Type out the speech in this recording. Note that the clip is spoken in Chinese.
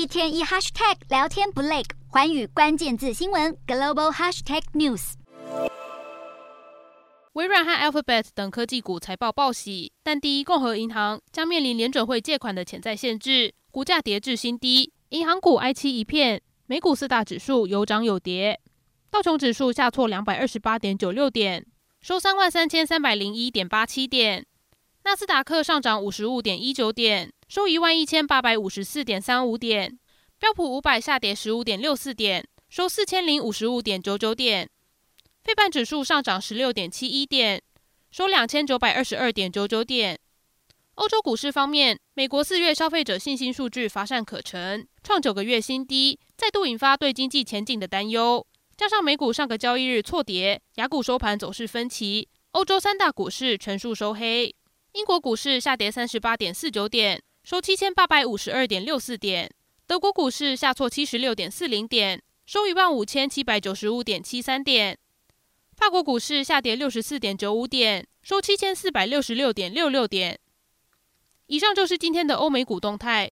一天一 hashtag 聊天不累，寰宇关键字新闻 global hashtag news。微软和 Alphabet 等科技股财报报喜，但第一共和银行将面临联准会借款的潜在限制，股价跌至新低，银行股哀凄一片。美股四大指数有涨有跌，道琼指数下挫两百二十八点九六点，收三万三千三百零一点八七点。纳斯达克上涨五十五点一九点，收一万一千八百五十四点三五点。标普五百下跌十五点六四点，收四千零五十五点九九点。费半指数上涨十六点七一点，收两千九百二十二点九九点。欧洲股市方面，美国四月消费者信心数据乏善可陈，创九个月新低，再度引发对经济前景的担忧。加上美股上个交易日错跌，亚股收盘走势分歧，欧洲三大股市全数收黑。英国股市下跌三十八点四九点，收七千八百五十二点六四点；德国股市下挫七十六点四零点，收一万五千七百九十五点七三点；法国股市下跌六十四点九五点，收七千四百六十六点六六点。以上就是今天的欧美股动态。